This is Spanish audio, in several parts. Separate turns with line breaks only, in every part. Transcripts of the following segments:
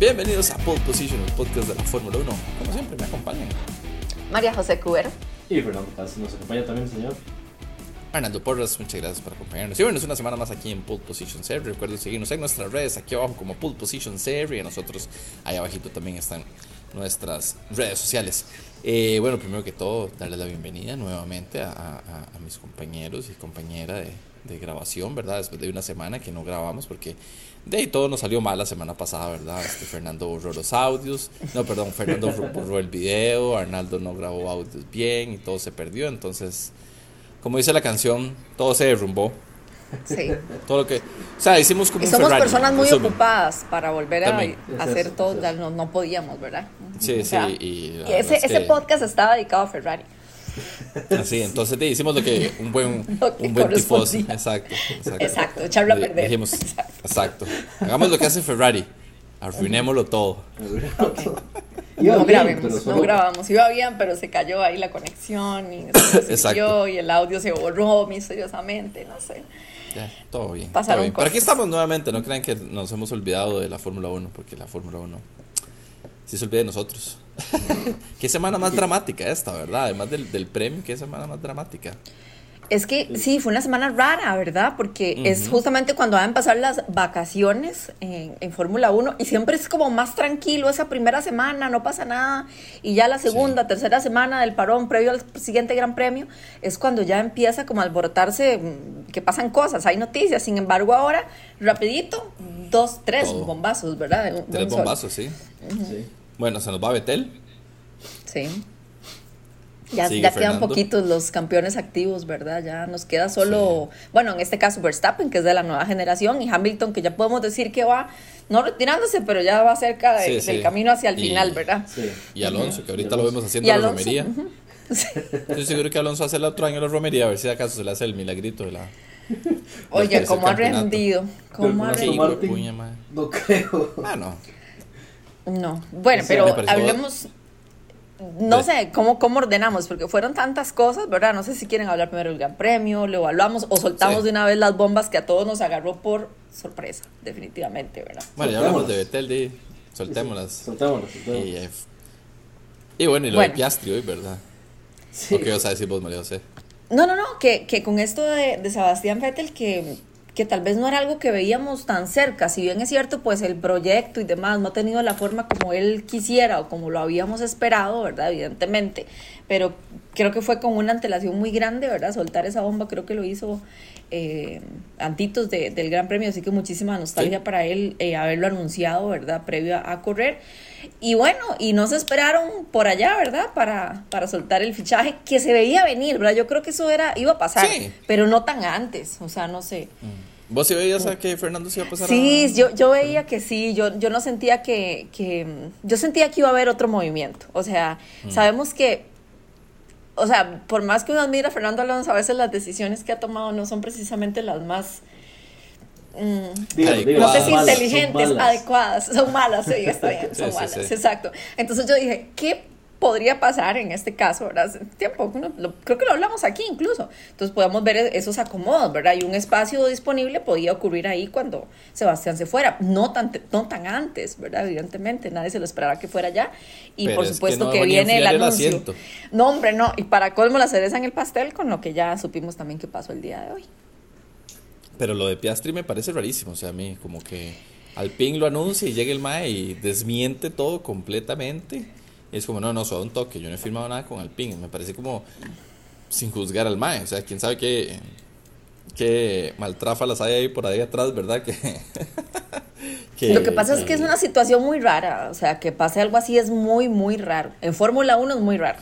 Bienvenidos a Pole Position, el podcast de la Fórmula 1. Como siempre, me acompañan
María José Cubero.
Y Fernando Paz nos acompaña también, señor.
Fernando Porras, muchas gracias por acompañarnos. Y bueno, es una semana más aquí en Pole Position Series. Recuerden seguirnos en nuestras redes aquí abajo como Pole Position Series. Y nosotros ahí abajito también están nuestras redes sociales. Eh, bueno, primero que todo, darles la bienvenida nuevamente a, a- a mis compañeros y compañera de, de grabación, ¿verdad? Después de una semana que no grabamos porque de ahí todo nos salió mal la semana pasada, ¿verdad? Este, Fernando borró los audios, no, perdón, Fernando borró- el video, Arnaldo no grabó audios bien y todo se perdió, entonces, como dice la canción, todo se derrumbó.
Sí.
Todo lo que. O sea, hicimos como
Y
un
somos
Ferrari,
personas muy
resumen.
ocupadas para volver a,
También.
a
Es
hacer
eso,
todo,
es
ya
eso.
no, no podíamos, ¿verdad?
Sí,
O sea,
sí, y
ese,
es
ese
que-
podcast estaba dedicado a Ferrari.
Así, entonces de, hicimos lo que un buen,
Lo que
un buen tifoso. Exacto, exacto.
Exacto, echarlo a perder.
Dijimos, exacto. Hagamos lo que hace Ferrari. Arruinémoslo todo.
Iba
no
bien,
grabemos, no grabamos. Iba bien, pero se cayó ahí la conexión y se
Exacto.
siguió y el audio se borró misteriosamente, no sé.
Ya, todo bien.
Pasaron
todo bien. Pero aquí
cosas.
estamos nuevamente. No crean que nos hemos olvidado de la Fórmula 1, porque la Fórmula 1 sí se olvida de nosotros. qué semana más dramática esta, ¿verdad? Además del, del premio, qué semana más dramática.
Es que sí, fue una semana rara, ¿verdad? Porque es
Ujú.
justamente cuando van a empezar las vacaciones en, en Fórmula 1 y siempre es como más tranquilo esa primera semana, no pasa nada. Y ya la segunda, tercera semana del parón previo al siguiente Gran Premio es cuando ya empieza como a alborotarse, mm, que pasan cosas, hay noticias. Sin embargo, ahora, rapidito, dos, tres
Todo.
bombazos, ¿verdad? Un-
Tres bombazos, sí.
Sí.
Bueno, se nos va Betel.
Sí. Ya, quedan poquitos los campeones activos, ¿verdad? Ya nos queda solo, bueno, en este caso Verstappen, que es de la nueva generación, y Hamilton, que ya podemos decir que va, no retirándose, pero ya va cerca de-
Sí,
del
sí.
camino hacia el
Y-
final, ¿verdad?
Sí.
Y Alonso, que ahorita lo vemos haciendo la
Alonso,
romería.
ujú. Sí.
Estoy seguro que Alonso hace el otro año la romería, a ver si acaso se le hace el milagrito de la.
Oye, cómo ha rendido, cómo ha rendido.
No creo.
Ah, no.
No, bueno,
Sí,
pero hablemos, no
De-
sé, ¿cómo, ¿cómo ordenamos? Porque fueron tantas cosas, ¿verdad? No sé si quieren hablar primero del Gran Premio, lo evaluamos o soltamos
Sí.
de una vez las bombas que a todos nos agarró por sorpresa, definitivamente, ¿verdad?
Bueno, ya hablamos de. Betel, de. Soltémonos.
Soltémoslo, soltémoslo.
Y, eh, y bueno, y lo
Bueno.
de Piastri hoy, ¿verdad?
Sí.
¿O qué vas a decir vos, María José?
No, no, no, que, que con esto de, de Sebastián Vettel, que, que tal vez no era algo que veíamos tan cerca, si bien es cierto, pues el proyecto y demás no ha tenido la forma como él quisiera o como lo habíamos esperado, ¿verdad? Evidentemente, pero creo que fue con una antelación muy grande, ¿verdad? Soltar esa bomba, creo que lo hizo eh, antitos de- del Gran Premio, así que muchísima nostalgia
Sí.
para él eh, haberlo anunciado, ¿verdad? Previo a, a correr. Y bueno, y no se esperaron por allá, ¿verdad? Para, para soltar el fichaje que se veía venir, ¿verdad? Yo creo que eso era, iba a pasar,
Sí.
pero no tan antes, o sea, no sé.
¿Vos sí veías a que Fernando se iba a pasar
Sí,
a...
yo, yo veía que sí, yo, yo no sentía que, que, mm, yo sentía que iba a haber otro movimiento, o sea, sabemos que, o sea, por más que uno admira a Fernando Alonso, a veces las decisiones que ha tomado no son precisamente las más... mm, no sé
son
si
malas,
inteligentes,
malas.
adecuadas, son malas, sí, está bien,
Sí,
son
sí,
malas,
sí.
exacto. Entonces yo dije, ¿qué podría pasar en este caso, verdad? Hace tiempo, uno- lo- creo que lo hablamos aquí incluso. Entonces podemos ver esos acomodos, ¿verdad? Y un espacio disponible podía ocurrir ahí cuando Sebastián se fuera, no tan, no tan antes, ¿verdad? Evidentemente, nadie se lo esperaba que fuera ya. Y
Pero
por
es que
supuesto
no
que, viene el
el
anuncio.
asiento.
no, hombre, no. Y para colmo la cereza en el pastel, con lo que ya supimos también que pasó el día de hoy.
Pero lo de Piastri me parece rarísimo, o sea, a mí como que Alpine lo anuncia y llega el MAE y desmiente todo completamente. Y es como, no, no, solo un toque, yo no he firmado nada con Alpine. Me parece como sin juzgar al MAE, o sea, quién sabe qué, qué maltráfalas hay ahí por ahí atrás, ¿verdad? Que, que-
Lo que pasa es que es una situación muy rara, o sea, que pase algo así es muy, muy raro. En Fórmula 1 es muy raro.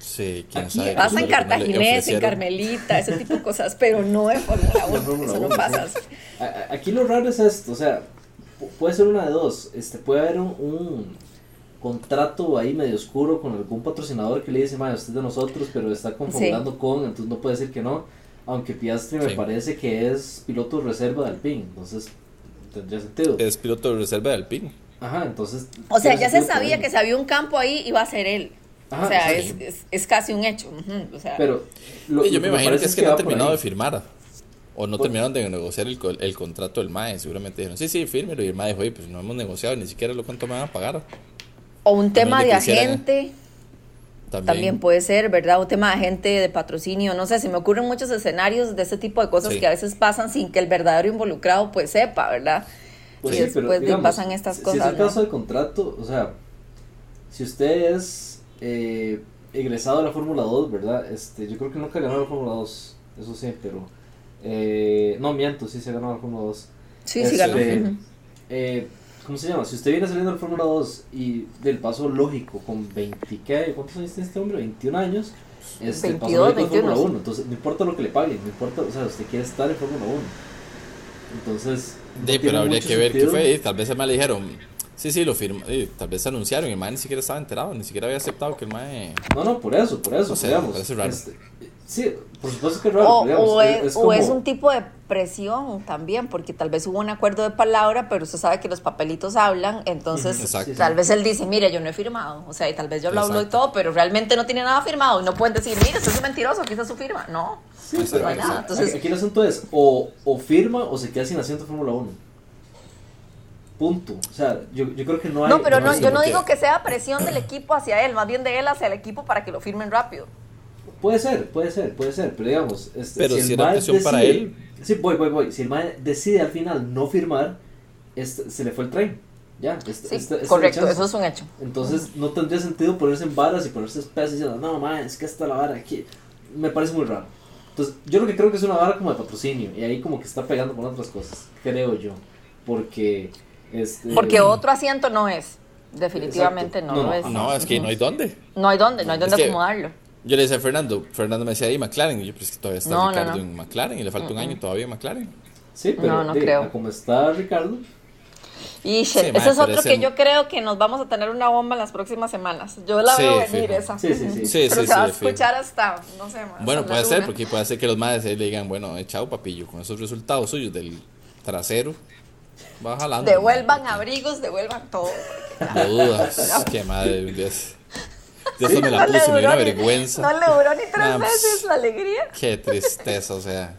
Sí, quién
Aquí
sabe.
Pasa en
que no
Cartaginés, en. Carmelita, ese tipo de cosas, pero no en Fórmula 1,
Fórmula
eso no pasa.
sí. Aquí lo raro es esto, o sea, pu- puede ser una de dos, este, puede haber un, un contrato ahí medio oscuro con algún patrocinador que le dice, "Mae, usted es de nosotros, pero está confabulando con, entonces no puede decir que no, aunque Piastri me
Sí.
parece que es piloto reserva de Alpine, entonces tendría sentido.
Es piloto de reserva de Alpine.
Ajá, entonces...
O sea, ya se sabía
él.
que si había un campo ahí iba a ser él.
Ajá,
o sea, es, es, es casi un hecho. o sea,
Pero lo,
Y yo me imagino que es que no ha
va por
terminado de firmar. O no terminaron de negociar el, co- el contrato del MAE. Seguramente dijeron, sí, sí, fírmelo. Y el MAE dijo, oye, pues no hemos negociado ni siquiera lo cuánto me van a pagar.
O un tema de agente.
También,
También puede ser, ¿verdad? Un tema de agente, de patrocinio, no sé, se me ocurren muchos escenarios de este tipo de cosas
Sí.
que a veces pasan sin que el verdadero involucrado pues sepa, ¿verdad?
Pues
y
sí,
después
pero
de-
digamos,
pasan estas
si-
cosas.
Si es el
¿no?
caso del contrato, o sea, si usted es eh, egresado de la Fórmula 2, ¿verdad? Este, yo creo que nunca ganó la Fórmula 2, eso sí, pero... eh, no, miento, sí se ganó la Fórmula 2.
Sí, sí, ganó.
Este, eh, ¿Cómo se llama? Si usted viene saliendo de la Fórmula 2 y del paso lógico con 20, ¿qué? ¿cuántos años tiene este hombre? 21 años. Este, el paso
22,
lógico es
21,
Fórmula
sí.
1, entonces no importa lo que le paguen, no importa, o sea, usted quiere estar en Fórmula 1. Entonces, no
Sí, pero habría que ver qué fue. Tal vez el MAE le dijeron, sí, sí, lo firmó. y tal vez anunciaron y el MAE ni siquiera estaba enterado, ni siquiera había aceptado que el MAE.
No, no, por eso, por eso,
O sea,
digamos.
me parece raro.
este, sí, por supuesto que es raro,
O,
pero digamos,
o
es,
es,
es
o
como,
es un tipo de presión también, porque tal vez hubo un acuerdo de palabra, pero usted sabe que los papelitos hablan, entonces tal vez él dice, mire, yo no he firmado, o sea, y tal vez yo lo hablo y todo, pero realmente no tiene nada firmado y no pueden decir, mire, usted es un mentiroso, aquí está su firma, no.
Sí, pero
no hay nada,
exacto.
entonces-
aquí el asunto es o, o firma o se queda sin asiento en Fórmula 1. Punto. O sea, yo, yo creo que no hay.
No, pero no, yo no digo que sea presión del equipo hacia él, más bien de él hacia el equipo para que lo firmen rápido.
Puede ser, puede ser, puede ser, pero digamos. Este,
Pero
el
si era
mae
presión para él.
Sí, voy, voy, voy. Si el MAE decide al final no firmar, este, se le fue el tren. Ya, este,
Sí,
este- este
correcto, eso es un hecho.
Entonces no tendría sentido ponerse en varas y ponerse espesas diciendo, no, man, es que está la vara aquí. Me parece muy raro. Entonces, yo lo que creo que es una vara como de patrocinio y ahí como que está pegando con otras cosas, creo yo. Porque, este...
Porque otro asiento no es, definitivamente
Exacto.
no,
No,
lo es.
No, es que no hay dónde.
No hay dónde, no hay
Es
dónde acomodarlo.
Yo le decía a Fernando, Fernando me decía ahí McLaren, y yo, pues que todavía está
No,
Ricardo
no.
en McLaren y le falta un año todavía en McLaren.
Sí, pero
No, no
de-
creo.
como está Ricardo,
Y
Sí,
ese es
pero
otro que yo creo que nos vamos a tener una bomba en las próximas semanas. Yo la
Sí,
veo venir
fijo.
esa.
Sí, sí, sí.
Sí,
Pero
sí,
se va a
fijo.
escuchar hasta, no sé, hasta
Bueno, puede ser, porque puede ser que los madres le digan, bueno, eh, chao papillo, con esos resultados suyos del trasero, va jalando.
Devuelvan abrigos, devuelvan todo.
No dudas, qué madre, Dios. Dios me la
No le
puso, me dio una vergüenza.
No le duró ni tres
Nah,
veces la alegría.
Qué tristeza, o sea.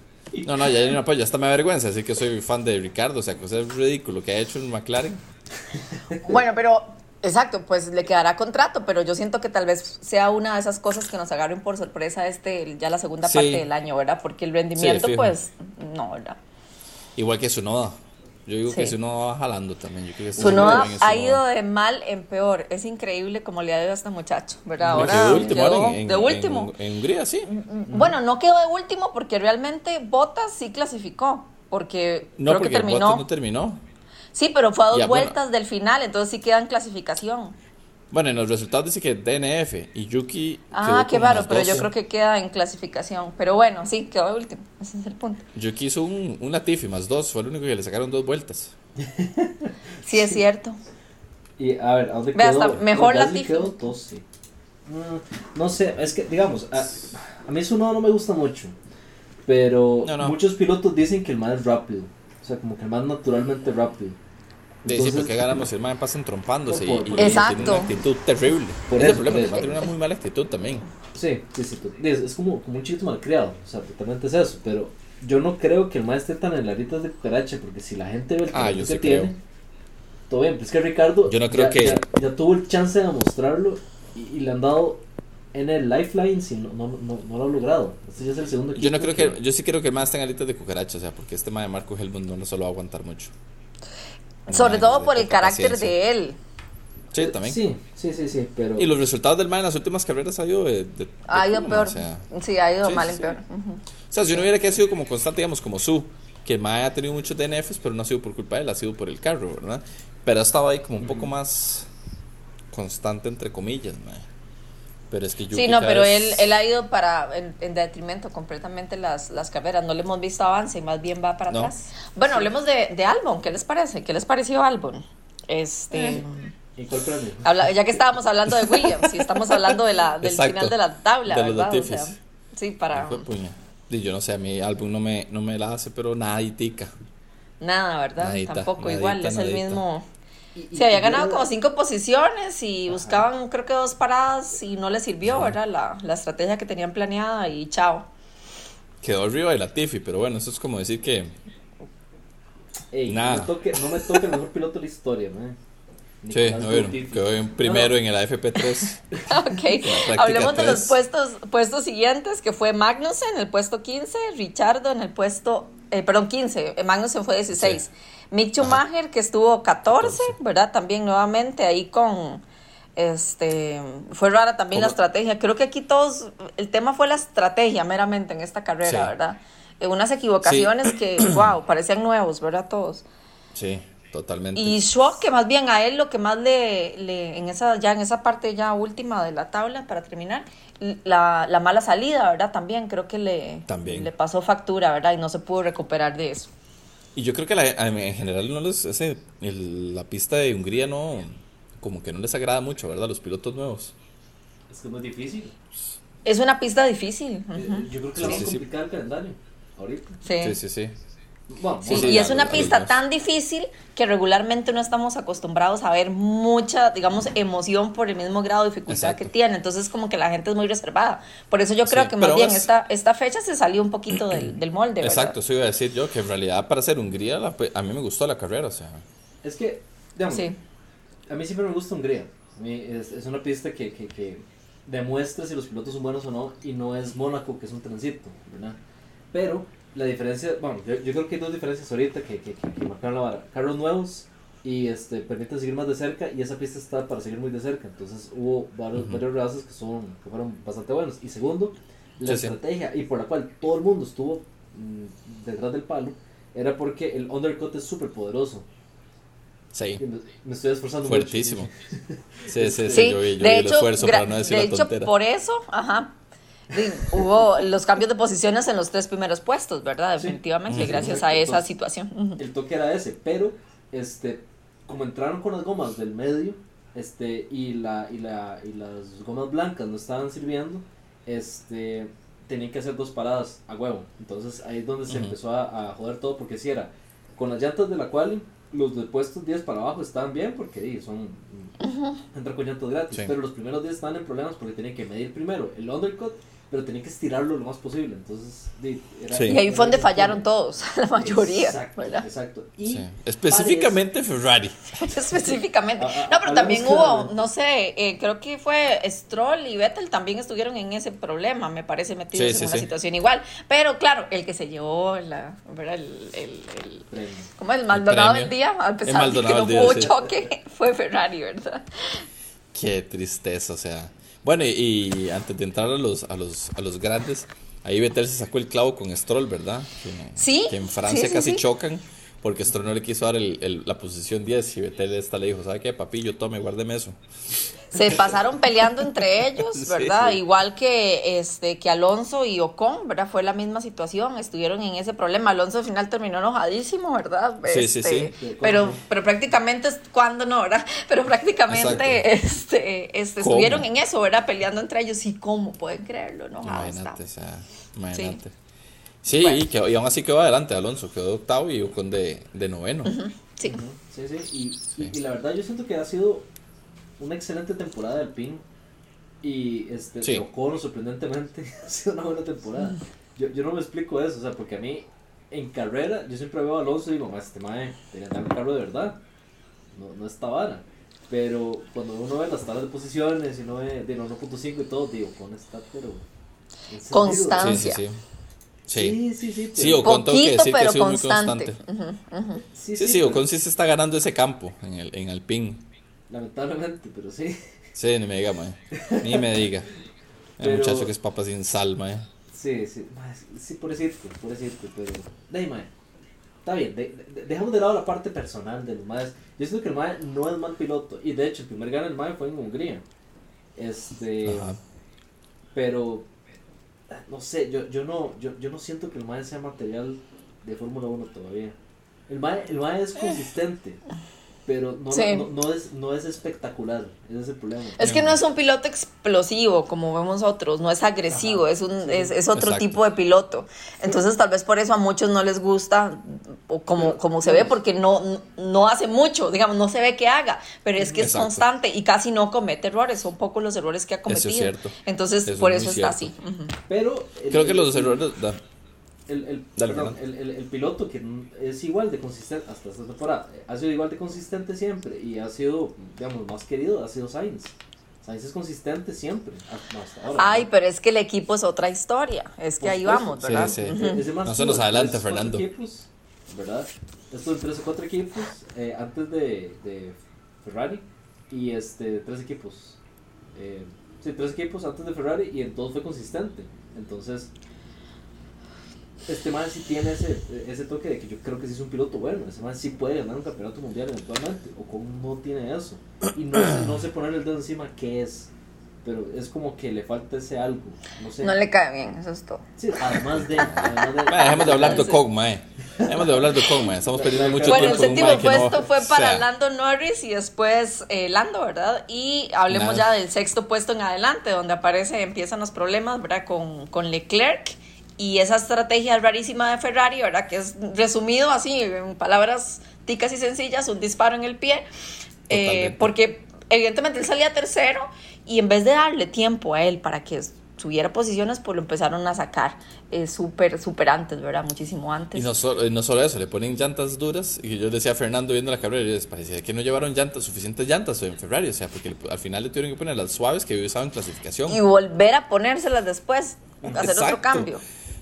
No, no, ya no, pues ya hasta me avergüenza, así que soy fan de Ricardo, o sea, que es ridículo que ha hecho en McLaren.
Bueno, pero exacto, pues le quedará contrato, pero yo siento que tal vez sea una de esas cosas que nos agarren por sorpresa este ya la segunda
Sí.
parte del año, ¿verdad? Porque el rendimiento, pues, no, ¿verdad?
Igual que Sunoda. Yo digo que
Sí.
Sunoda va jalando también. Yo creo que
ha ido de mal en peor. Es increíble como le ha ido a este muchacho, ¿verdad? Ahora
de último,
quedó
en, en-
de último.
En, en Hungría, sí.
Bueno, no quedó de último porque realmente Bottas sí clasificó, porque
No,
creo
porque
que terminó.
Bottas no terminó.
Sí, pero fue a dos
Ya, bueno.
vueltas del final, entonces sí queda en clasificación.
Bueno, en los resultados dice que DNF y Yuki.
Ah,
quedó
qué raro,
más
pero yo
12.
creo que queda en clasificación. Pero bueno, sí, quedó de último. Ese es el punto.
Yuki hizo un, un Latifi más dos, fue el único que le sacaron dos vueltas.
Sí, es cierto.
y a ver, ¿a dónde
Ve,
quedó?
hasta mejor Latifi.
quedó 12. Mm, no sé, es que, digamos, a, a mí su no me gusta mucho. Pero
No, no.
muchos pilotos dicen que el man es rápido. O sea, como que el man es naturalmente rápido.
Dice,
Entonces-
porque ganamos, el man pasa entrompándose y,
Por-
y-
por-
y
Exacto.
tiene una actitud terrible.
Por
es
eso,
el problema,
por
el man tiene una muy mala actitud también.
Sí, sí, sí. Es, es como, como un chiquito malcriado. O sea, totalmente es eso. Pero yo no creo que el man esté tan en la de cucaracha. Porque si la gente ve el
Ah,
que
sí
tiene,
creo.
todo bien. Pero es que Ricardo
Yo no creo
ya,
que-
ya, ya tuvo el chance de mostrarlo. Y, y le han dado en el lifeline. Si no, no, no, no lo ha logrado. Este ya es el segundo
Yo no creo que, yo sí creo que el man está en alitas de cucaracha, o sea, porque este man de Marco Helmut no solo va a aguantar mucho.
Sobre todo por el carácter
paciencia.
de él.
Sí, también.
Sí, sí, sí, sí. Pero.
Y los resultados del man en las últimas carreras ha ido de, de- de
Ha ido
culo,
peor.
O sea,
Sí, ha ido
Sí,
mal
sí,
en
sí.
peor. Ujú.
o sea, si uno hubiera que ha sido como constante, digamos, como su, que el man ha tenido muchos DNFs, pero no ha sido por culpa de él, ha sido por el carro, ¿verdad? Pero ha estado ahí como un poco más constante, entre comillas, man. Pero es que Yuki
Sí, no, pero él,
vez-
él ha ido para en, en detrimento completamente las, las carreras. No le hemos visto avance y más bien va para
No.
atrás. Bueno, hablemos de, de Albon. ¿Qué les parece? ¿Qué les pareció Albon? Este,
Eh.
¿Y cuál premio?
habla- ya que estábamos hablando de Williams y estamos hablando de la, del
Exacto.
final de la tabla,
De los
¿verdad? O sea, sí, para.
Y yo no sé, a mi álbum no me, no me la hace, pero nada y tica.
nada, ¿verdad?
Nadita,
Tampoco
nadita,
igual, es el
nadita.
mismo.
Y- y-
Sí, había ganado como cinco posiciones y buscaban creo que dos paradas y no les sirvió, ¿verdad? La, la estrategia que tenían planeada y chao.
quedó arriba de la Tiffy, pero bueno, eso es como decir que.
Ey,
Nada.
No, me toque, no me toque el mejor piloto de la historia, man.
Sí, bueno,
Latifi.
quedó en primero
No, no.
en el AFP3.
Ok, hablemos de los puestos, puestos siguientes, que fue Magnussen en el puesto 15, Richardo en el puesto, eh, perdón, 15, eh, Magnussen fue 16.
Sí.
Mick Schumacher, que estuvo 14,
14.
¿verdad? También nuevamente ahí con, este, fue rara también la estrategia. Creo que aquí todos, el tema fue la estrategia meramente en esta carrera,
Sí.
¿verdad? Eh, unas equivocaciones que, wow, parecían nuevos, ¿verdad? Todos.
Sí, totalmente.
Y Schwab, que más bien a él lo que más le, le en esa, ya en esa parte ya última de la tabla, para terminar, la, la mala salida, ¿verdad? También creo que le,
También.
le pasó factura, ¿verdad? Y no se pudo recuperar de eso.
Y yo creo que la- en general no les, ese, el- la pista de Hungría no, como que no les agrada mucho, ¿verdad? Los pilotos nuevos.
Es que es muy difícil.
Es una pista difícil.
Eh. Yo creo que
Sí,
la va a
sí, sí.
complicar el calendario. Ahorita.
Sí.
Sí, sí, sí.
Bueno,
Sí,
Sí,
y es una pista tan difícil que regularmente no estamos acostumbrados a ver mucha, digamos, emoción por el mismo grado de dificultad
Exacto.
que tiene. Entonces, como que la gente es muy reservada. Por eso yo creo
Sí,
que más bien
es-
esta, esta fecha se salió un poquito del, del molde. ¿verdad?
Exacto, eso iba a decir yo, que en realidad para ser Hungría, la a mí me gustó la carrera, o sea.
Es que, digamos,
Sí.
a mí siempre me gusta Hungría. A mí es, es una pista que, que, que demuestra si los pilotos son buenos o no y no es Mónaco, que es un transito, ¿verdad? Pero la diferencia, bueno, yo, yo creo que hay dos diferencias ahorita que, que, que, que marcaron la vara. Carros nuevos y este, permiten seguir más de cerca y esa pista está para seguir muy de cerca. Entonces hubo varios,
Ujú.
varios razas que, son, que fueron bastante buenos. Y segundo, la
Sí, sí.
estrategia y por la cual todo el mundo estuvo mm, detrás del palo era porque el undercut es súper poderoso.
Sí,
Me, me estoy esforzando
fuertísimo.
mucho.
Sí, sí, sí,
Sí,
yo vi, yo
de
vi el
hecho,
esfuerzo
gra-
para no decir
de
la
hecho
tontera.
por eso, ajá, sí, hubo los cambios de posiciones en los tres primeros puestos, ¿verdad?
Sí.
Definitivamente,
Ujú.
gracias a esa situación. Ujú.
El toque era ese, pero este, como entraron con las gomas del medio, este, y la, y la, y las gomas blancas no estaban sirviendo, este, tenían que hacer dos paradas a huevo. Entonces ahí es donde se
Ujú.
empezó a, a joder todo, porque si era con las llantas de la quali, los de puestos 10 para abajo estaban bien porque son entran con llantas gratis,
Sí.
pero los primeros 10 estaban en problemas porque tenían que medir primero el undercut, pero tenían que estirarlo lo más posible. Entonces, era,
Sí.
Y ahí fue donde
era-
fallaron todos, la mayoría,
Exacto,
¿verdad?
exacto. Y
Sí. Específicamente Ferrari.
Específicamente.
A- a-
No, pero también hubo, no sé, eh, creo que fue Stroll y Vettel también estuvieron en ese problema, me parece, metidos
Sí,
en una
sí.
situación igual. Pero claro, el que se llevó la, ¿verdad? El, el, el-. ¿Cómo es? El Maldonado del día, a
El
pesar de que no
día,
hubo choque, fue Ferrari, ¿verdad?
Qué tristeza, o sea. Bueno, y, antes de entrar a los, a los, a los grandes, ahí Vettel se sacó el clavo con Stroll, ¿verdad? Que,
Sí,
Que en Francia
sí, sí,
casi
sí.
chocan porque Stroll no le quiso dar el, el- la posición 10 y Vettel esta le dijo, ¿sabe qué, papillo? Tome, guárdeme eso.
Se pasaron peleando entre ellos,
Sí,
¿verdad?
sí.
Igual que este que Alonso y Ocon, ¿verdad? Fue la misma situación, estuvieron en ese problema. Alonso al final terminó enojadísimo, ¿verdad?
Sí, sí,
Este,
sí.
Pero, pero prácticamente, ¿cuándo no, verdad? Pero prácticamente este, este,
¿Cómo?
estuvieron en eso, ¿verdad? Peleando entre ellos. ¿Y cómo pueden creerlo? Enojados
Imagínate, o sea, imagínate. Sí,
Bueno.
y, quedó- y aún así quedó adelante Alonso, quedó octavo y Ocon de, de noveno.
Sí.
Sí, sí, y, y- y la verdad yo siento que ha sido una excelente temporada del PIN y este,
Sí.
Ocon sorprendentemente ha sido una buena temporada. Yo, yo no me explico eso, o sea, porque a mí en carrera yo siempre veo a Alonso y digo, "Ma, este mae debería andar un carro de verdad, no, no esta vara. Pero cuando uno ve las tablas de posiciones y uno ve de 1.5 y todo, digo, Ocon está, pero... encendido".
Constancia.
Sí, sí, sí. Sí,
Sí, sí, sí.
sí,
pero-
Ocon tengo que decir que ha sido muy
constante.
Sí, sí, Ocon sí se está ganando ese campo en el, en Alpine.
Lamentablemente, pero sí.
Sí, ni me diga, mae. Ni me diga. El muchacho que es papa sin sal, mae.
Sí, sí, mae, sí, por decirte, por decirte, pero. De ahí, mae. Está bien, de- de- dejamos de lado la parte personal de los maes. Yo siento que el mae no es mal piloto. Y de hecho, el primer gana del mae fue en Hungría. Este.
Ajá.
Pero. No sé, yo, yo, no, yo, yo no siento que el mae sea material de Fórmula 1 todavía. El mae, el mae es consistente. Pero no,
Sí.
no, no es, no es espectacular. Ese es el problema.
Es que no es un piloto explosivo como vemos otros, no es agresivo,
Ajá,
es un
sí.
es, es otro
Exacto.
tipo de piloto. Entonces tal vez por eso a muchos no les gusta o como,
Pero,
como se ve porque no, no hace mucho, digamos, no se ve que haga, pero es que es constante y casi no comete errores, son pocos los errores que ha
Eso
cometido.
es cierto.
Entonces
Eso
por
es
eso está
cierto.
así.
Pero. el-
Creo que los errores. da-
el, el,
Dale,
perdón,
Fernando.
el, el- el piloto que es igual de consistente hasta esta temporada, ha sido igual de consistente siempre y ha sido, digamos, más querido, ha sido Sainz. Sainz es consistente siempre, hasta, hasta ahora.
Ay, pero es que el equipo es otra historia. Es que ahí vamos,
Sí,
¿verdad?
sí. No se nos
cuatro
Fernando.
Equipos, ¿verdad? Estuvo en tres o cuatro equipos eh, antes de, de Ferrari y este, tres equipos. Eh, sí, tres equipos antes de Ferrari y en todos fue consistente. Entonces, este man sí tiene ese, ese toque de que yo creo que sí es un piloto bueno. Ese man sí puede ganar un campeonato mundial eventualmente. O como no tiene eso. Y no sé, no sé ponerle el dedo encima qué es. Pero es como que le falta ese algo. No sé.
No le cae bien, eso es todo.
Sí, además de. Además de
Mae, dejemos de hablar de Ocon, mae. Dejemos de hablar de mae. Estamos perdiendo mucho
Bueno, el
tiempo. con un
séptimo
que no-
puesto fue
o
para
sea,
Lando Norris y después eh, Lando, ¿verdad? Y hablemos
Nada.
ya del sexto puesto en adelante, donde aparece, empiezan los problemas, ¿verdad? Con, con Leclerc y esa estrategia rarísima de Ferrari, ¿verdad? Que es resumido así, en palabras ticas y sencillas, un disparo en el pie. Eh, porque evidentemente él salía tercero y en vez de darle tiempo a él para que subiera posiciones, pues lo empezaron a sacar eh, súper, súper antes, ¿verdad? Muchísimo antes.
Y no, no solo eso, le ponen llantas duras. Y yo decía a Fernando viendo la carrera, y les parecía que no llevaron llantas, suficientes llantas en Ferrari. O sea, porque al final le tuvieron que poner las suaves que había usado en clasificación.
y volver a ponérselas después, hacer otro cambio.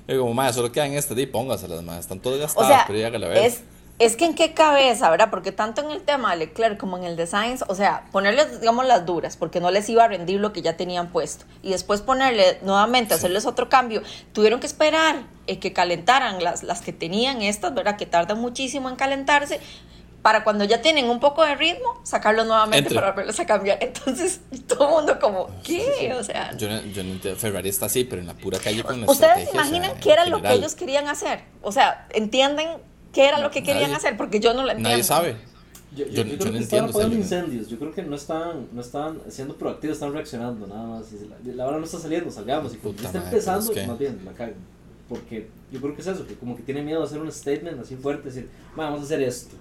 Y como, más solo quedan estas, y póngaselas, más. Están todas
O
gastadas,
sea,
pero ya hágale a ver.
es, es que en qué cabeza, ¿verdad? Porque tanto en el tema de Leclerc como en el de Sainz, o sea, ponerles, digamos, las duras, porque no les iba a rendir lo que ya tenían puesto. Y después ponerle nuevamente, hacerles otro cambio. Tuvieron que esperar eh, que calentaran las, las que tenían estas, ¿verdad? Que tardan muchísimo en calentarse. Para cuando ya tienen un poco de ritmo, sacarlos nuevamente
Entre.
para volverlos a cambiar. Entonces, todo el mundo como, ¿qué? O sea,
Yo no, yo no entiendo, Ferrari está así, pero en la pura calle con la
¿Ustedes
estrategia,
imaginan
o sea,
qué era lo que ellos querían hacer? O sea, ¿entienden qué era lo que querían
Nadie-
hacer? Porque yo no lo entiendo.
Nadie sabe.
Yo,
Yo-
yo,
yo
creo
no
que
entiendo,
incendios. Yo creo que no estaban, no estaban siendo proactivos, están reaccionando nada más. Y la, la hora no está saliendo, salgamos. Y cuando
Puta
está
madre,
empezando,
pero es que-
más bien la cagan. Porque yo creo que es eso, que como que tiene miedo de hacer un statement así fuerte, decir, "Ma, vamos a hacer esto.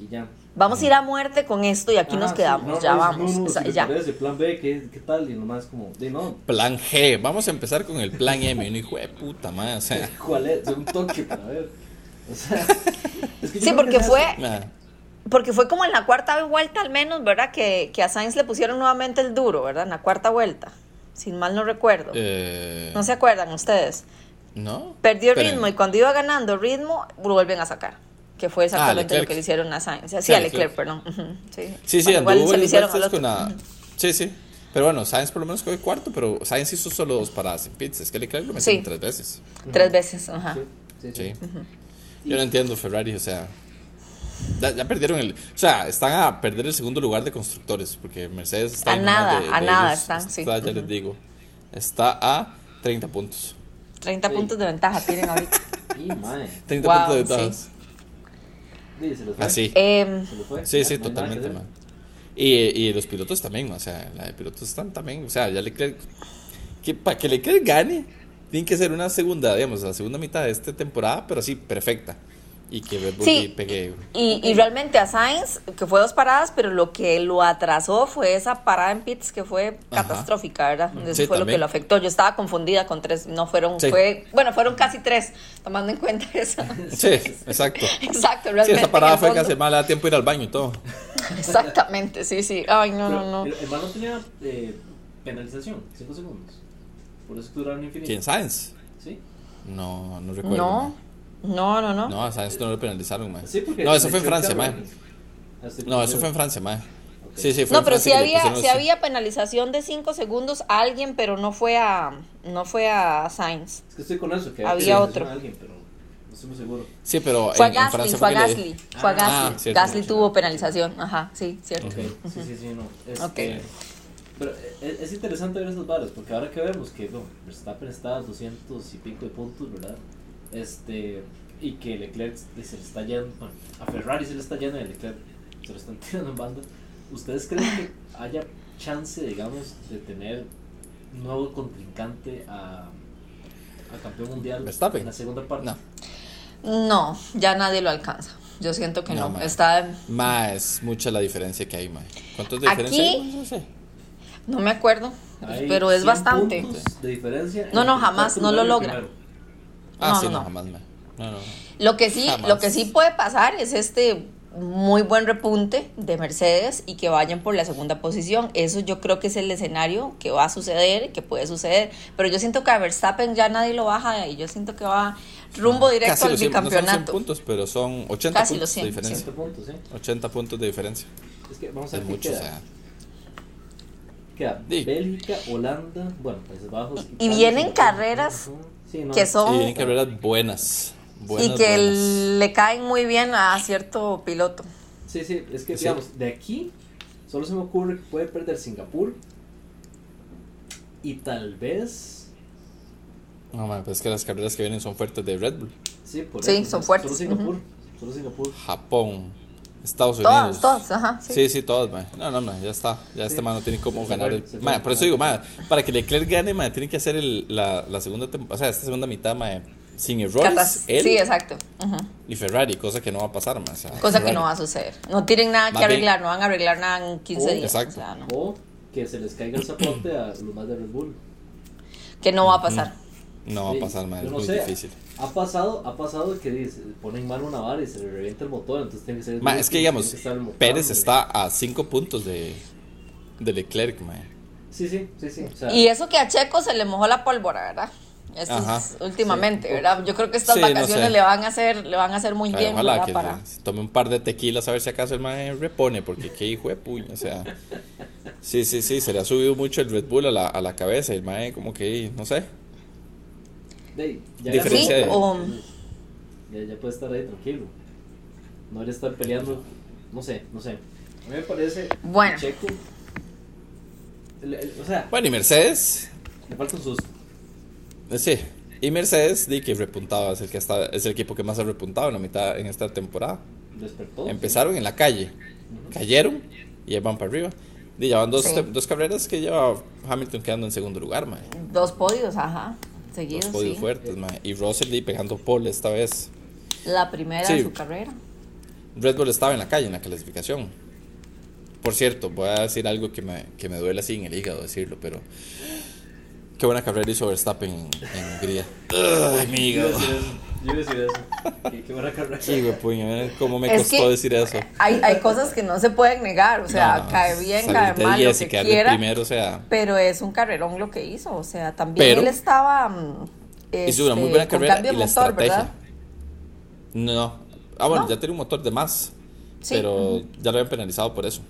Y ya.
Vamos a ir a muerte con esto y aquí nos
Ah, sí,
quedamos,
no,
ya
no,
vamos.
No, no,
o sea,
si les
ya.
parece, plan B, ¿qué, ¿qué tal? Y nomás como, de no,
Plan G. Vamos a empezar con el plan M. Y uno hijo de puta, madre. O sea,
¿cuál es? Un toque para ver. O sea, es que yo
Sí, porque fue,
nah.
porque fue como en la cuarta vuelta al menos, ¿verdad? Que, que a Sainz le pusieron nuevamente el duro, ¿verdad? En la cuarta vuelta, sin mal no recuerdo.
Eh,
¿No se acuerdan ustedes?
¿No?
Perdió
Pero-
ritmo y cuando iba ganando ritmo, lo vuelven a sacar. Que fue exactamente lo
Leclerc.
que le hicieron a Sainz. Sí,
Sí,
a Leclerc,
Leclerc.
perdón. Sí,
Sí, sí,
Bueno, igual
anduvo
se lo
el
hicieron al otro.
con la... Sí, sí. Pero bueno, Sainz por lo menos quedó cuarto, pero Sainz hizo solo dos paradas en pits. Es que Leclerc lo metió
Sí.
tres veces.
Tres veces, ajá.
Sí, sí,
Sí.
sí.
Yo no entiendo Ferrari, o sea... Ya, ya perdieron el... O sea, están a perder el segundo lugar de constructores, porque Mercedes está...
A nada,
de-
a
de
nada
ellos.
están, sí.
Está, ya les digo. Está a 30 puntos.
30
Sí.
puntos de ventaja tienen ahorita.
Y, mae,
30
Wow,
puntos de
sí.
Sí, se les fue.
Así.
Em,
Se les fue.
Sí, sí,
no
totalmente, man. Y, y los pilotos también, o sea, la de pilotos están también, o sea, ya Leclerc, que para que Leclerc gane, tiene que ser una segunda, digamos, la segunda mitad de esta temporada, pero sí, perfecta. Y que Red Bull
Sí.
pegue.
Y, y realmente a Sainz, que fue dos paradas, pero lo que lo atrasó fue esa parada en pits que fue
Ajá.
catastrófica, ¿verdad? Eso
Sí,
fue lo que lo afectó. Yo estaba confundida con tres, no fueron,
Sí.
fue, bueno, fueron casi tres, tomando en cuenta eso.
Sí, exacto.
Exacto,
Sí,
realmente.
esa parada fue que hace mal, le da tiempo de ir al baño y todo.
Exactamente, sí, sí. Ay, no,
Pero
no, no.
El, el man no tenía eh, penalización, 5 segundos. Por eso que duraron infinito.
¿Quién, Sainz?
Sí.
No, no recuerdo.
No, no, no, no.
No, a Sainz no lo penalizaron.
Sí, porque
No, eso fue en Francia.
Ah, estoy
No, eso fue en Francia.
Ok.
Sí, sí, fue
No,
en
pero
Francia
sí
le
había,
los-
había penalización de 5 segundos a alguien, pero no fue a, no fue a Sainz.
Es que estoy con eso, que
Había otro.
a alguien, pero no estoy muy seguro.
Sí, pero
Fue a
en, en
Gasly,
Francia
fue a
le-
Gasly, fue a
Ah,
Gasly.
cierto.
Gasly tuvo penalización, ajá, sí, cierto.
Ok, sí, sí, sí, no. Este,
Ok.
Pero es, es interesante ver esas balas, porque ahora que vemos que no, Verstappen está a 200 y pico de puntos, ¿verdad? Este, y que Leclerc se le está yendo, bueno, a Ferrari se le está yendo y a Leclerc se lo están tirando en banda. ¿Ustedes creen que haya chance, digamos, de tener un nuevo contrincante a, a campeón mundial
Verstappen.
en la segunda parte?
No.
No, ya nadie lo alcanza. Yo siento que
No.
Está,
Ma, es mucha la diferencia que hay, ma. ¿Cuánto es de
Aquí-
diferencia hay? No sé.
no me acuerdo,
Hay
pero es
100
bastante.
de diferencia
No, no, jamás, no lo logra.
primero.
Ah,
no,
sí,
no,
no, jamás, ma. No, no.
Lo que sí,
Jamás.
lo que sí puede pasar es este muy buen repunte de Mercedes y que vayan por la segunda posición. Eso yo creo que es el escenario que va a suceder, que puede suceder. Pero yo siento que a Verstappen ya nadie lo baja de ahí. Yo siento que va rumbo directo
Casi
al
100, no son 100
bicampeonato.
puntos, pero son 80
Casi los
puntos
100,
de diferencia.
7 puntos, ¿sí?
80 puntos de diferencia.
Es que vamos a
Es
ver qué
mucho, o
queda.
sea.
Queda. Bélgica, Holanda, bueno, Países Bajos.
Y
Italia,
vienen carreras
Ujú. Sí, no,
que son-
Y vienen carreras buenas. buenas
y que
buenas.
le caen muy bien a cierto piloto.
Sí, sí, es que
Sí.
digamos, de aquí solo se me ocurre que puede perder Singapur y tal vez,
No, ma, pues es que las carreras que vienen son fuertes de Red Bull.
sí, por
Sí,
eso,
son
solo
fuertes,
Singapur, solo Singapur.
Japón, Estados
Todas,
Unidos.
todas, ajá. Sí.
Sí, sí, todas, ma. No, no, ma, ya está. Ya este
Sí.
man no tiene cómo ganar
fue,
el.
fue.
Por eso digo, ma, para que Leclerc gane, ma, tiene que hacer el, la, la segunda temporada, o sea, esta segunda mitad, ma, sin errores.
Catas-
él
sí, exacto.
Y Ferrari, cosa que no va a pasar, ma. o sea,
Cosa que no va a suceder. No tienen nada que
bien-
arreglar, no van a arreglar nada en 15
Oh,
días.
exacto.
O sea, no.
O que se les caiga el zapote a los más de Red Bull.
Que no va a pasar.
No va a pasar, ma,
yo
es
no
muy
sé,
difícil.
Ha pasado, ha pasado que dice, ponen mal una vara y se le revienta el motor, entonces tiene que ser...
Ma, es que digamos,
motor,
Pérez está a 5 puntos de, de Leclerc, ma.
Sí, sí, sí, sí. O sea,
Y eso que a Checo se le mojó la pólvora, ¿verdad? Esto
Ajá.
es últimamente,
Sí.
¿verdad? Yo creo que estas
Sí, no
vacaciones
sé.
le van a hacer, le van a hacer muy
Ay,
bien,
ojalá
¿verdad?
que
Para...
se tome un par de tequilas a ver si acaso el man repone, porque qué hijo de puño, o sea. Sí, sí, sí, se le ha subido mucho el Red Bull a la, a la cabeza y el man como que, no sé.
Ya,
Diferencia
Sí,
de-
o
ya, ya puede estar ahí tranquilo. No le estar peleando, no sé, no sé. A mí me parece
Bueno.
Checo, el- el- o sea,
Bueno, y Mercedes,
le falta un susto.
eh, sí. Y Mercedes, di que repuntaba, es el que está, es el equipo que más ha repuntado en la mitad, en esta temporada.
Despertó.
Empezaron en la calle, cayeron y ahí van para arriba. Y ya van dos,
Sí.
dos carreras que lleva Hamilton quedando en segundo lugar, man.
dos podios, ajá,
Dos podios
sí.
fuertes. Y Russell pegando pole esta vez.
La primera
Sí.
de su carrera.
Red Bull estaba en la calle en la clasificación. Por cierto, voy a decir algo que me, que me duele así en el hígado decirlo, pero. Qué buena carrera hizo Verstappen en, en Hungría. Ay, mi hígado.
Yo iba a decir eso. Qué, qué buena carrera.
Sí, güey, puño, eh, cómo me
Es
costó
que
decir eso.
Hay, hay cosas que no se pueden negar, o sea,
No, no,
cae bien, cae mal, lo
10 y
que quiera.
primero, o sea.
Pero es un carrerón lo que hizo, o sea, también
Pero-
él estaba mm,
Hizo una muy
este,
buena
con
carrera y la
motor,
estrategia.
¿verdad?
No. Ah, bueno,
¿No?
ya tiene un motor de más.
Sí.
Pero ya lo habían penalizado por eso.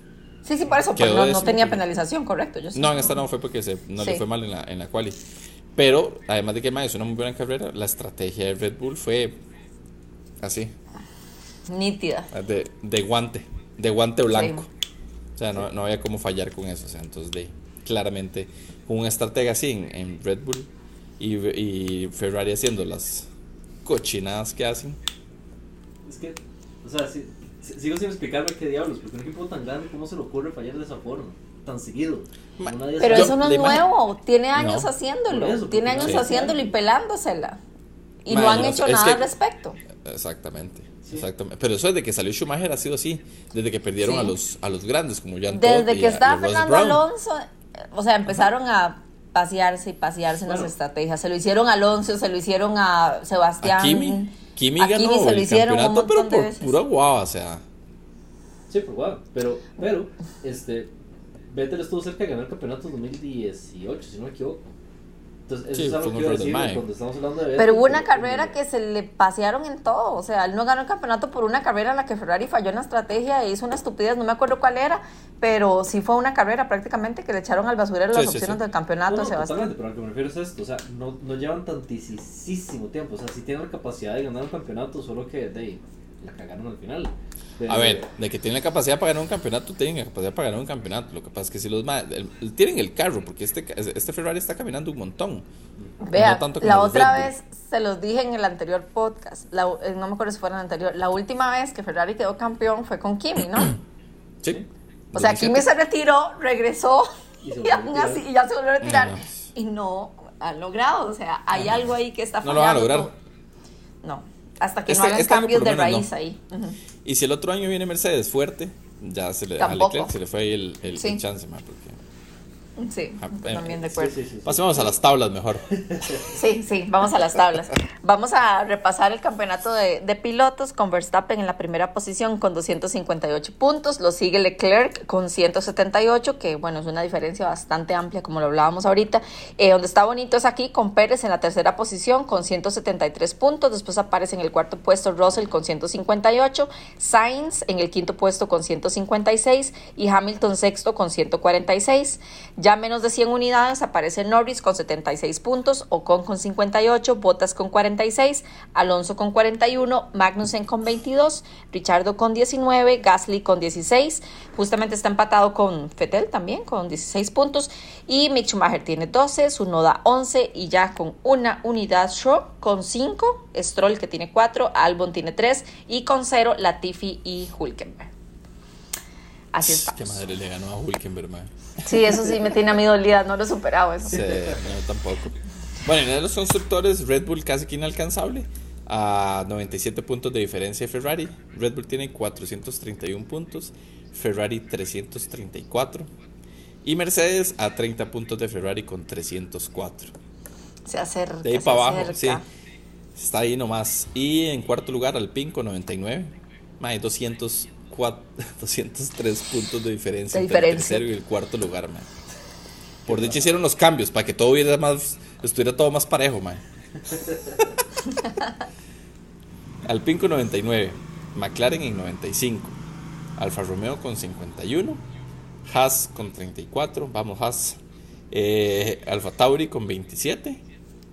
Sí, sí, por eso, pero no, no
décimo,
tenía penalización, correcto. Yo sé.
No, en esta no fue porque se, no le fue mal en la, en la quali. Pero, además de que es una muy buena carrera, la estrategia de Red Bull fue así,
Nítida.
de, de guante, de guante blanco.
Sí.
O sea, no, no había cómo fallar con eso. O sea, entonces, de, claramente, con un estratega así en, en Red Bull y, y Ferrari haciendo las cochinadas que hacen.
Es que, o sea, si- si- sigo sin explicarme qué diablos, porque un equipo tan grande, ¿cómo se le ocurre fallar de esa forma? Tan seguido.
Pero eso no es nuevo, tiene años
No.
haciéndolo,
eso,
tiene años
sí.
haciéndolo y pelándosela. Y no han
no,
hecho nada
que-
al respecto.
Exactamente.
Sí.
Exactamente. Pero eso desde que salió Schumacher ha sido así. Desde que perdieron
Sí.
a los a los grandes como Todd
Desde que estaba Fernando. Alonso, eh, o sea, empezaron a pasearse y pasearse en las estrategias. Se lo hicieron a Alonso, se lo hicieron a Sebastián.
A Kimi. Kimi
A
ganó
Kimi se
el
lo hicieron un
campeonato, pero
montón de
por
veces.
pura guava, o sea.
Sí, por guau. Pero, pero, este, Vettel estuvo cerca de ganar el campeonato 2018, si no me equivoco. Entonces, eso
Sí,
es algo que decir
Mae.
cuando estamos hablando de Vettel.
Pero hubo una carrera que se le pasearon en todo. O sea, él no ganó el campeonato por una carrera en la que Ferrari falló en la estrategia e hizo una estupidez. No me acuerdo cuál era, pero sí fue una carrera prácticamente que le echaron al basurero
Sí,
las
sí,
opciones
sí.
del campeonato
No,
a
no,
Sebastián.
totalmente, pero a lo que me refiero es esto, o sea, no, no llevan tantísimo tiempo, o sea, sí tienen la capacidad de ganar un campeonato, solo que de, ahí, la cagaron al final.
A ver, de que tienen la capacidad para ganar un campeonato, tienen la capacidad para ganar un campeonato. Lo que pasa es que si los el- tienen el carro, porque este, este Ferrari está caminando un montón.
Vea,
No tanto como
la otra vez se los dije en el anterior podcast, la- eh, no me acuerdo si fue en el anterior, la última vez que Ferrari quedó campeón fue con Kimi, ¿no?
Sí.
O sea,
2007.
Kimi se retiró, regresó
Y
aún así y ya se volvió a retirar.
No, no.
Y no han logrado, o sea, hay algo ahí que está
No lo van a
fallando
lograr.
todo. No, hasta que
Este-
no hagan
este
cambios de raíz
no.
ahí.
Y si el otro año viene Mercedes fuerte, ya se le, a
Tampoco.
Leclerc se le fue ahí el, el,
Sí.
el chance, ma, porque
Sí,
Ah,
también de
Sí,
acuerdo.
sí, sí, sí.
Pasemos a las tablas mejor.
Sí, sí, vamos a las tablas. Vamos a repasar el campeonato de, de pilotos con Verstappen en la primera posición con 258 puntos. Lo sigue Leclerc con 178, que bueno, es una diferencia bastante amplia, como lo hablábamos ahorita. Eh, donde está bonito es aquí con Pérez en la tercera posición con 173 puntos. Después aparece en el cuarto puesto Russell con 158, Sainz en el quinto puesto con 156 y Hamilton sexto con 146. Ya menos de 100 unidades aparece Norris con 76 puntos, Ocon con 58, Bottas con 46, Alonso con 41, Magnussen con 22, Richardo con 19, Gasly con 16, justamente está empatado con Fettel también con 16 puntos. Y Mick Schumacher tiene 12, Sunoda 11 y ya con una unidad. Shaw con 5, Stroll que tiene 4, Albon tiene 3 y con 0 Latifi y Hulkenberg. Así está.
Qué madre le ganó a Hulkenberg, man.
Sí, eso sí me tiene a mí dolida, no lo he superado eso.
Sí, no, tampoco. Bueno, en los constructores, Red Bull casi que inalcanzable. A 97 puntos de diferencia de Ferrari. Red Bull tiene 431 puntos. Ferrari 334. Y Mercedes a 30 puntos de Ferrari con 304.
Se acerca.
De ahí para abajo, sí. Está ahí nomás. Y en cuarto lugar, Alpine con 99. Más 204, 203 puntos de diferencia
De
entre el
diferencia.
tercero y el cuarto lugar, man. Por dicho hicieron los cambios para que todo hubiera más, estuviera todo más parejo, man. Alpine con 99, McLaren en 95, Alfa Romeo con 51, Haas con 34, vamos Haas, eh, Alfa Tauri con 27,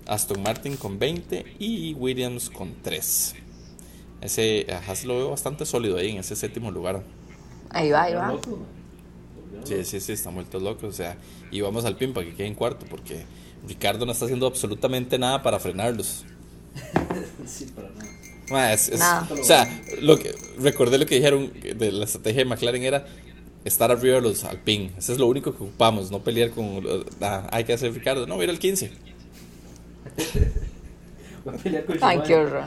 Aston Martin con 20 y Williams con 3. Ese Haas lo veo bastante sólido ahí en ese séptimo lugar.
Ahí va, ahí va.
Sí, sí, sí, están vueltos locos. O sea, y vamos al pin para que quede en cuarto, porque Ricardo no está haciendo absolutamente nada para frenarlos.
Sí, para nada.
Ma, es- es-
Nada.
o sea, lo que, recordé lo que dijeron de la estrategia de McLaren era estar arriba de los Alpine. Eso es lo único que ocupamos, no pelear con. ah, hay que hacer Ricardo, no, ir al 15.
Voy a pelear con
Ay, qué horror.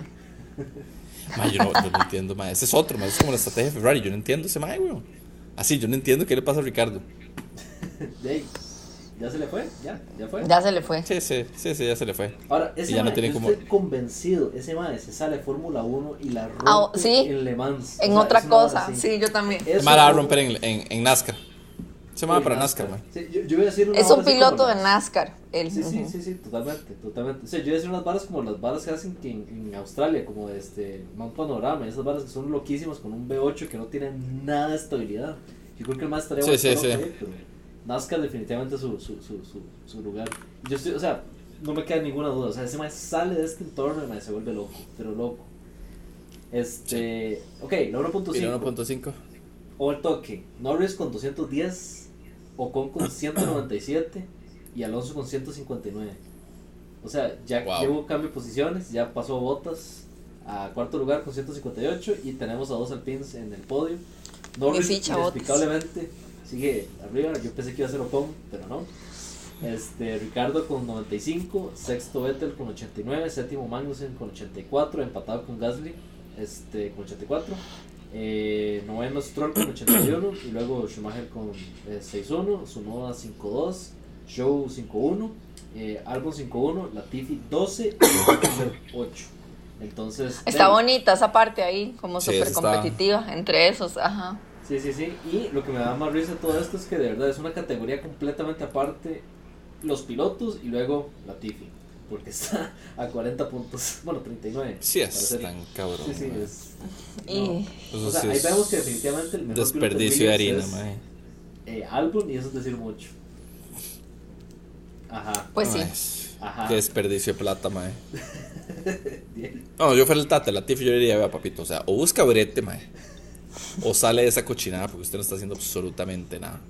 Ma, yo, no, yo no entiendo, ma. Ese es otro, ma. Es como la estrategia de Ferrari. Yo no entiendo ese ma, weón. Así, yo no entiendo qué le pasa a Ricardo.
¿Ya se le fue? ¿Ya? ¿Ya fue?
Ya se le fue.
Sí, sí, sí, sí, ya se le fue.
Ahora, ese
Y ya no
mae,
tiene
yo
como-
estoy convencido, ese mae se sale Fórmula 1 y la rompe
Ah, sí.
en Le Mans.
En
O sea,
otra cosa. Sí, yo también.
Eso
Ese ma la va a romper en, en, en NASCAR. Se llama para NASCAR, ma.
Sí, yo, yo voy a decir una
Es un piloto de NASCAR. él.
Sí, sí, sí, sí, totalmente, totalmente. O sea, yo voy a decir unas varas como las varas que hacen que en, en Australia, como este Mount Panorama, esas varas que son loquísimas con un V8 que no tienen nada de estabilidad. Yo creo que el más estaría
Sí, sí,
pero NASCAR definitivamente su, su, su, su, su lugar. Yo estoy, o sea, no me queda ninguna duda. O sea, ese mae sale de este entorno y mae, se vuelve loco, pero loco. Este, ok, la
Y
1.5.
la 1.5.
O el toque. Norris con 210, Ocon con 197 y Alonso con 159. O sea, ya
Wow.
llevo cambio de posiciones, ya pasó Botas a cuarto lugar con 158 y tenemos a dos Alpines en el podio. Norris inexplicablemente sigue arriba, yo pensé que iba a ser Ocon, pero no. Este, Ricardo con 95, sexto Vettel con 89, séptimo Magnussen con 84, empatado con Gasly este, con 84. Eh, noveno Stroll con 81 y luego Schumacher con eh, 6-1, Sunoda 5-2, Show 5-1, eh, Albon 5-1, Latifi 12 y Hülkenberg 8. Entonces,
Está
de-
bonita esa parte ahí, como
Sí,
súper
está-
competitiva entre esos. Ajá.
Sí, sí, sí. Y lo que me da más risa de todo esto es que de verdad es una categoría completamente aparte. Los pilotos y luego Latifi. Porque está a 40 puntos. Bueno, 39.
Sí, es tan cabrón.
Sí, sí, es.
Y
Eso
O sea,
sí
ahí
es
vemos que definitivamente el mejor
Desperdicio de harina,
Williams es,
ma.
eh, Albon y eso es decir mucho. Ajá.
pues sí.
Ajá.
Qué desperdicio de plata, ma.
Bien.
No, yo fuera el Tata, la Tiffy, yo diría, vea, papito, o sea, o busca brete, ma. O sale de esa cochinada porque usted no está haciendo absolutamente nada.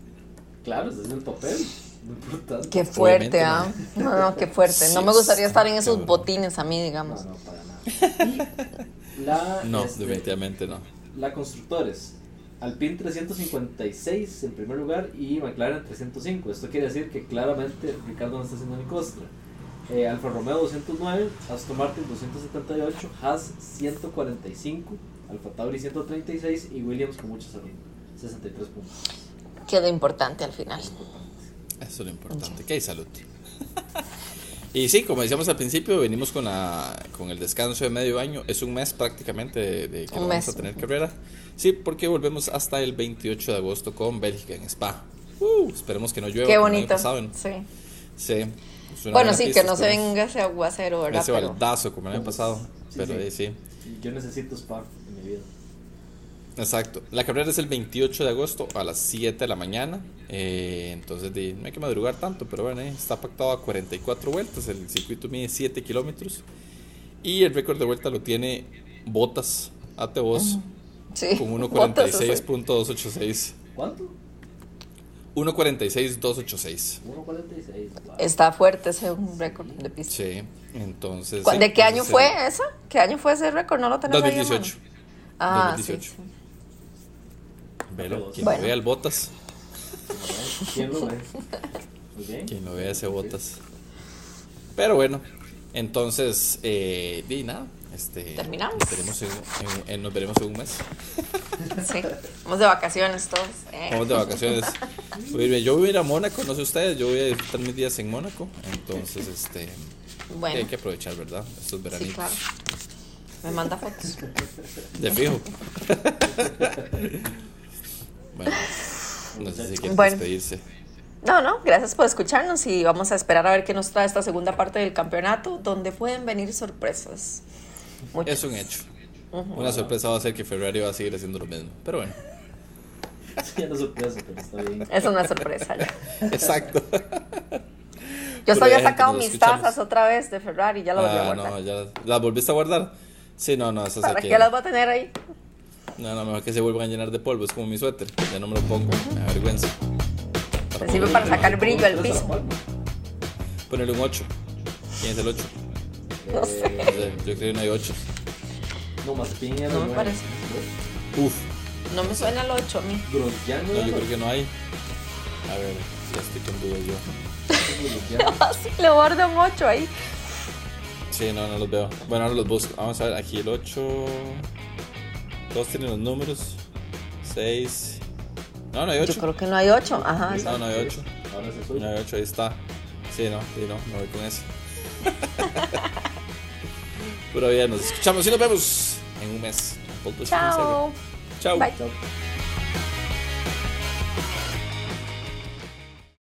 Claro, ese es el papel. Muy.
Qué fuerte, ¿ah? No, no, qué fuerte.
Sí,
No me gustaría estar en esos botines a mí,
No,
digamos.
no, para nada. Y la,
No,
este,
definitivamente no.
La constructores. Alpine 356 en primer lugar y McLaren 305. Esto quiere decir que claramente Ricardo no está haciendo ni costra. Eh, Alfa Romeo 209, Aston Martin 278, Haas 145, Alfa Tauri 136 y Williams con mucha salud 63 puntos.
Quedó importante al final.
Eso es lo importante, que hay salud. y sí, como decíamos al principio, venimos con, la, con el descanso de medio año. Es un mes prácticamente de, de que no vamos a tener carrera. Sí, porque volvemos hasta el 28 de agosto con Bélgica en Spa. Uh, esperemos que no llueva.
Qué bonito.
pasado.
Sí.
Sí. una
Bueno, sí,
pista,
que no se venga ese aguacero, ¿verdad?
Ese baldazo como el año pasado.
sí,
pero
sí.
eh, sí.
Yo necesito spa en mi vida.
Exacto. La carrera es el 28 de agosto a las 7 de la mañana. Eh, entonces di, no hay que madrugar tanto, pero bueno, eh, está pactado a 44 vueltas. El circuito mide 7 kilómetros. Y el récord de vuelta lo tiene Botas Ate vos
Sí.
con
Botas, o sea,
1.46.286.
¿Cuánto?
1.46.286.
1.46. wow.
Está fuerte ese un récord de pista.
Sí, entonces.
¿Cu-
sí,
¿De qué año
entonces,
fue
eh,
esa? ¿Qué año fue ese récord? No lo tenemos ahí a mano?
2018.
Ah,
2018.
sí. sí.
Velo, quien
Bueno.
lo vea el Botas,
¿Quién lo ve? Bien.
quien lo vea ese Botas. Pero bueno, entonces, eh, di nada. Este,
Terminamos.
Nos veremos en, en- en- nos veremos en un mes.
Sí. Vamos de vacaciones todos. eh.
Vamos de vacaciones. Yo voy a ir a Mónaco, no sé ustedes, yo voy a disfrutar mis días en Mónaco. Entonces, este,
Bueno,
hay que aprovechar, ¿verdad? Estos
sí,
veranitos.
claro. Me manda fotos.
De fijo. bueno, no sé si quieren
Bueno.
despedirse.
No, no, gracias por escucharnos y vamos a esperar a ver qué nos trae esta segunda parte del campeonato, donde pueden venir sorpresas. Muchas.
Es un hecho. Una sorpresa va a ser que Ferrari va a seguir haciendo lo mismo. Pero bueno,
Sí, una sorpresa, pero está bien.
Es una sorpresa. ya.
exacto.
Yo había
ya,
sacado mis
escuchamos.
tazas otra vez de Ferrari, ya las volví a
Ah,
guardar.
no, ya las volviste a guardar. Sí, no, no, esas
¿Para
que.
qué las voy a tener ahí?
No, no, mejor que se vuelvan a llenar de polvo. Es como mi suéter. Ya no me lo pongo. Me da vergüenza.
Me sirve para sacar brillo al piso.
Ponerle un 8. ¿Quién es el 8?
No sé.
Yo creo que no hay 8.
No, más bien era
No me parece.
Uf,
No me suena el 8 a mí.
Grosjean
no, yo creo que no hay. A ver, ya estoy con dudas yo.
Ah, sí, le guardo un 8 ahí.
Sí, no, no los veo. Bueno, ahora los busco. Vamos a ver, aquí el 8. Todos tienen los números. 6. No, no hay
Yo
8.
creo que no hay 8. Ajá.
No,
exacto.
no hay 8.
Ahora
No hay 8, ahí está. Sí, no, sí, no, me voy con ese. Pero bien, nos escuchamos y nos vemos en un mes.
Chao.
Chao.
Bye.
Chao.